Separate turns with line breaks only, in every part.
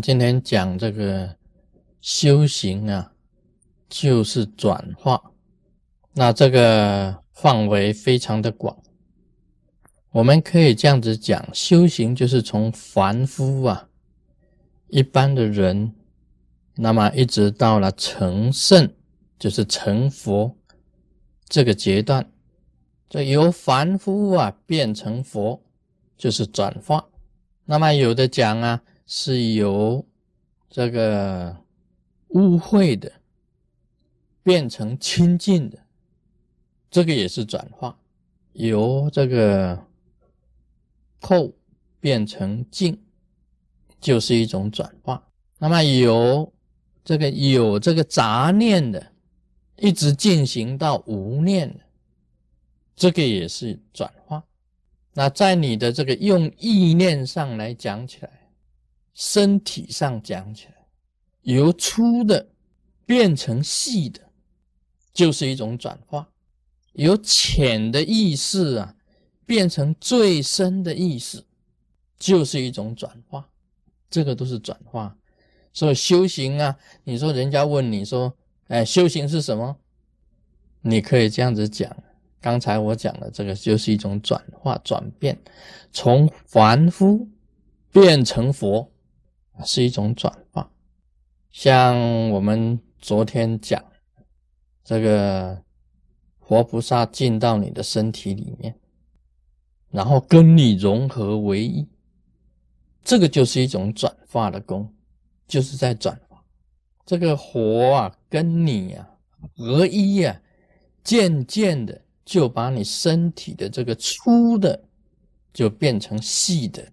今天讲这个修行啊，就是转化。那这个范围非常的广，我们可以这样子讲：修行就是从凡夫啊，一般的人，那么一直到了成圣，就是成佛这个阶段，这由凡夫啊变成佛，就是转化。那么有的讲啊。是由这个污秽的变成清净的，这个也是转化；由这个垢变成净，就是一种转化。那么由这个有这个杂念的，一直进行到无念的，这个也是转化。那在你的这个用意念上来讲起来。身体上讲起来，由粗的变成细的，就是一种转化；由浅的意识啊，变成最深的意识，就是一种转化。这个都是转化。所以修行啊，你说人家问你说，哎，修行是什么？你可以这样子讲。刚才我讲的这个，就是一种转化、转变，从凡夫变成佛。是一种转化，像我们昨天讲这个活菩萨进到你的身体里面，然后跟你融合为一，这个就是一种转化的功，就是在转化这个活啊，跟你啊合一啊，渐渐的就把你身体的这个粗的就变成细的，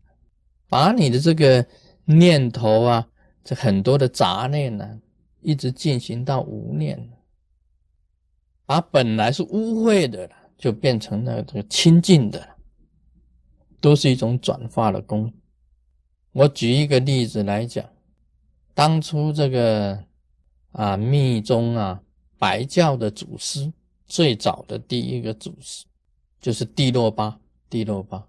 把你的这个。念头啊，这很多的杂念呢，一直进行到无念，把本来是污秽的，就变成了这个清净的，都是一种转化的功。我举一个例子来讲，当初这个啊密宗啊白教的祖师，最早的第一个祖师就是帝洛巴，帝洛巴。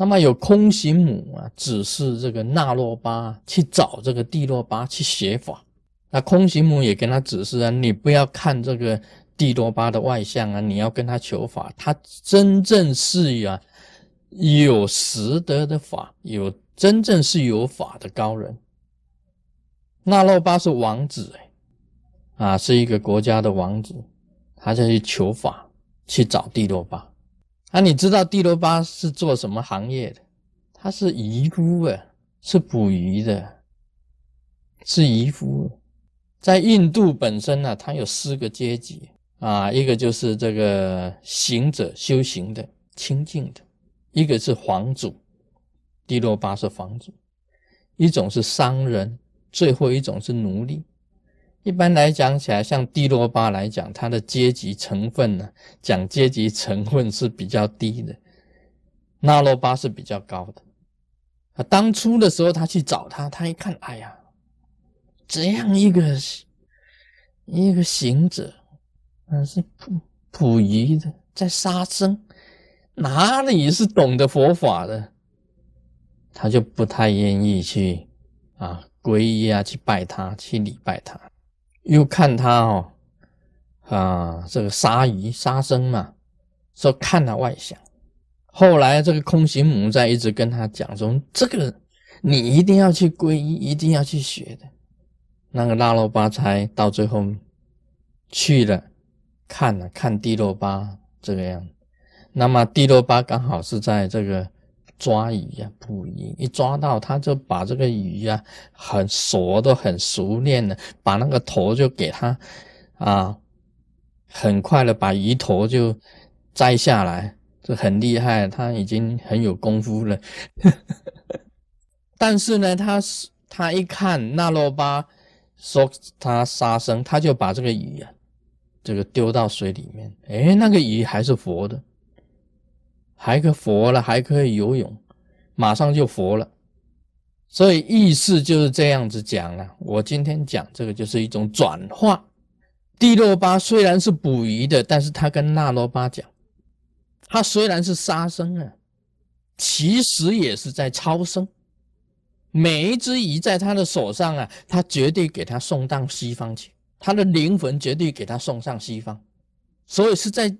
那么有空行母啊，指示这个那洛巴去找这个地洛巴去学法。那空行母也跟他指示啊，你不要看这个地洛巴的外相啊，你要跟他求法。他真正是呀，有实德的法，有真正是有法的高人。那洛巴是王子哎，啊，是一个国家的王子，他就去求法，去找地洛巴。啊，你知道帝罗巴是做什么行业的？他是渔夫啊，是捕鱼的，是渔夫。在印度本身呢，它有四个阶级啊，一个就是这个行者修行的清净的，一个是皇主，帝罗巴是皇主，一种是商人，最后一种是奴隶。一般来讲起来，像帝洛巴来讲，它的阶级成分呢，讲阶级成分是比较低的，那洛巴是比较高的。啊，当初的时候他去找他，他一看，哎呀，这样一个一个行者，嗯，是捕捕鱼的，在杀生，哪里是懂得佛法的？他就不太愿意去啊皈依啊，去拜他，去礼拜他。又看他哦，啊，这个杀鱼杀生嘛，说看他外相。后来这个空行母在一直跟他讲说，这个你一定要去皈依，一定要去学的。那个拉罗巴才到最后去了，看了看地洛巴这个样。那么地洛巴刚好是在这个。抓鱼呀，捕鱼，一抓到他就把这个鱼呀很熟，都很熟练的，把那个头就给他啊，很快的把鱼头就摘下来，这很厉害，他已经很有功夫了。但是呢，他是他一看那洛巴说他杀生，他就把这个鱼啊，这个丢到水里面，哎，那个鱼还是活的。还可佛了，还可以游泳，马上就佛了。所以意思就是这样子讲了。我今天讲这个就是一种转化。地洛巴虽然是捕鱼的，但是他跟那罗巴讲，他虽然是杀生啊，其实也是在超生。每一只鱼在他的手上啊，他绝对给他送到西方去，他的灵魂绝对给他送上西方，所以是在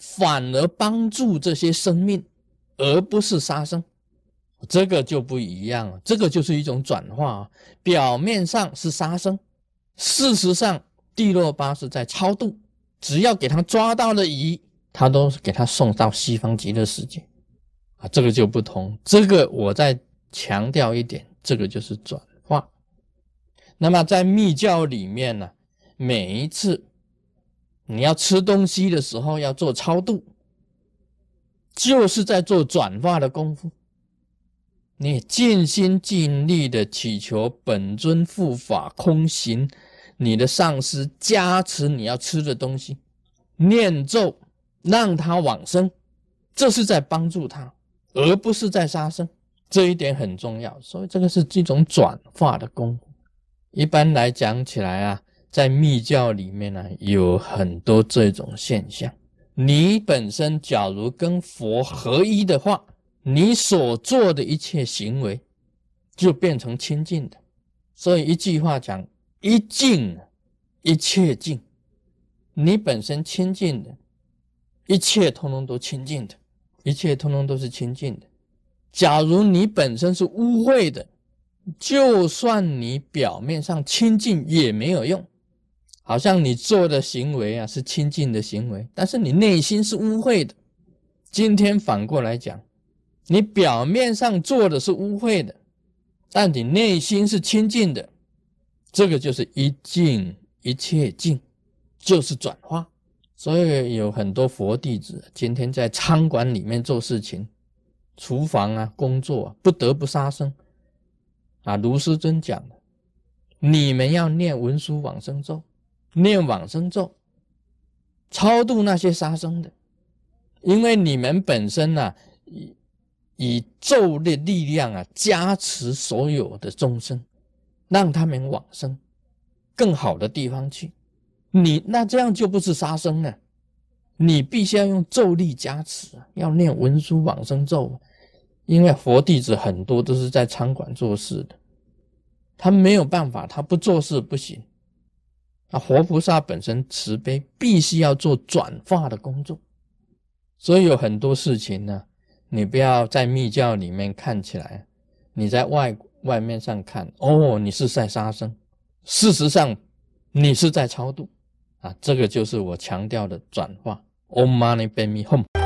反而帮助这些生命，而不是杀生，这个就不一样了。这个就是一种转化，表面上是杀生，事实上地洛巴是在超度，只要给他抓到了鱼，他都给他送到西方极乐世界，啊，这个就不同。这个我再强调一点。这个就是转化。那么在密教里面呢，每一次你要吃东西的时候要做超度，就是在做转化的功夫。你尽心尽力的祈求本尊护法空行，你的上师加持你要吃的东西，念咒让他往生，这是在帮助他，而不是在杀生。这一点很重要，所以这个是这种转化的功夫。一般来讲起来啊，在密教里面呢，有很多这种现象。你本身假如跟佛合一的话，你所做的一切行为就变成清净的。所以一句话讲：一净，一切净。你本身清净的，一切通通都清净的，一切通通都是清净的。假如你本身是污秽的，就算你表面上清净也没有用。好像你做的行为啊是清净的行为，但是你内心是污秽的。今天反过来讲，你表面上做的是污秽的，但你内心是清净的，这个就是一净一切净，就是转化。所以有很多佛弟子今天在餐馆里面做事情。厨房啊，工作啊，不得不杀生啊。卢师尊讲的，你们要念文殊往生咒，念往生咒，超度那些杀生的，因为你们本身呢，以以咒的力量啊，加持所有的众生，让他们往生更好的地方去。你那这样就不是杀生了，你必须要用咒力加持，要念文殊往生咒。因为佛弟子很多都是在餐馆做事的，他没有办法，他不做事不行。啊，活菩萨本身慈悲，必须要做转化的工作，所以有很多事情呢，你不要在密教里面看起来，你在外外面上看，哦，你是在杀生，事实上你是在超度啊，这个就是我强调的转化。Om Mani Padme Hum。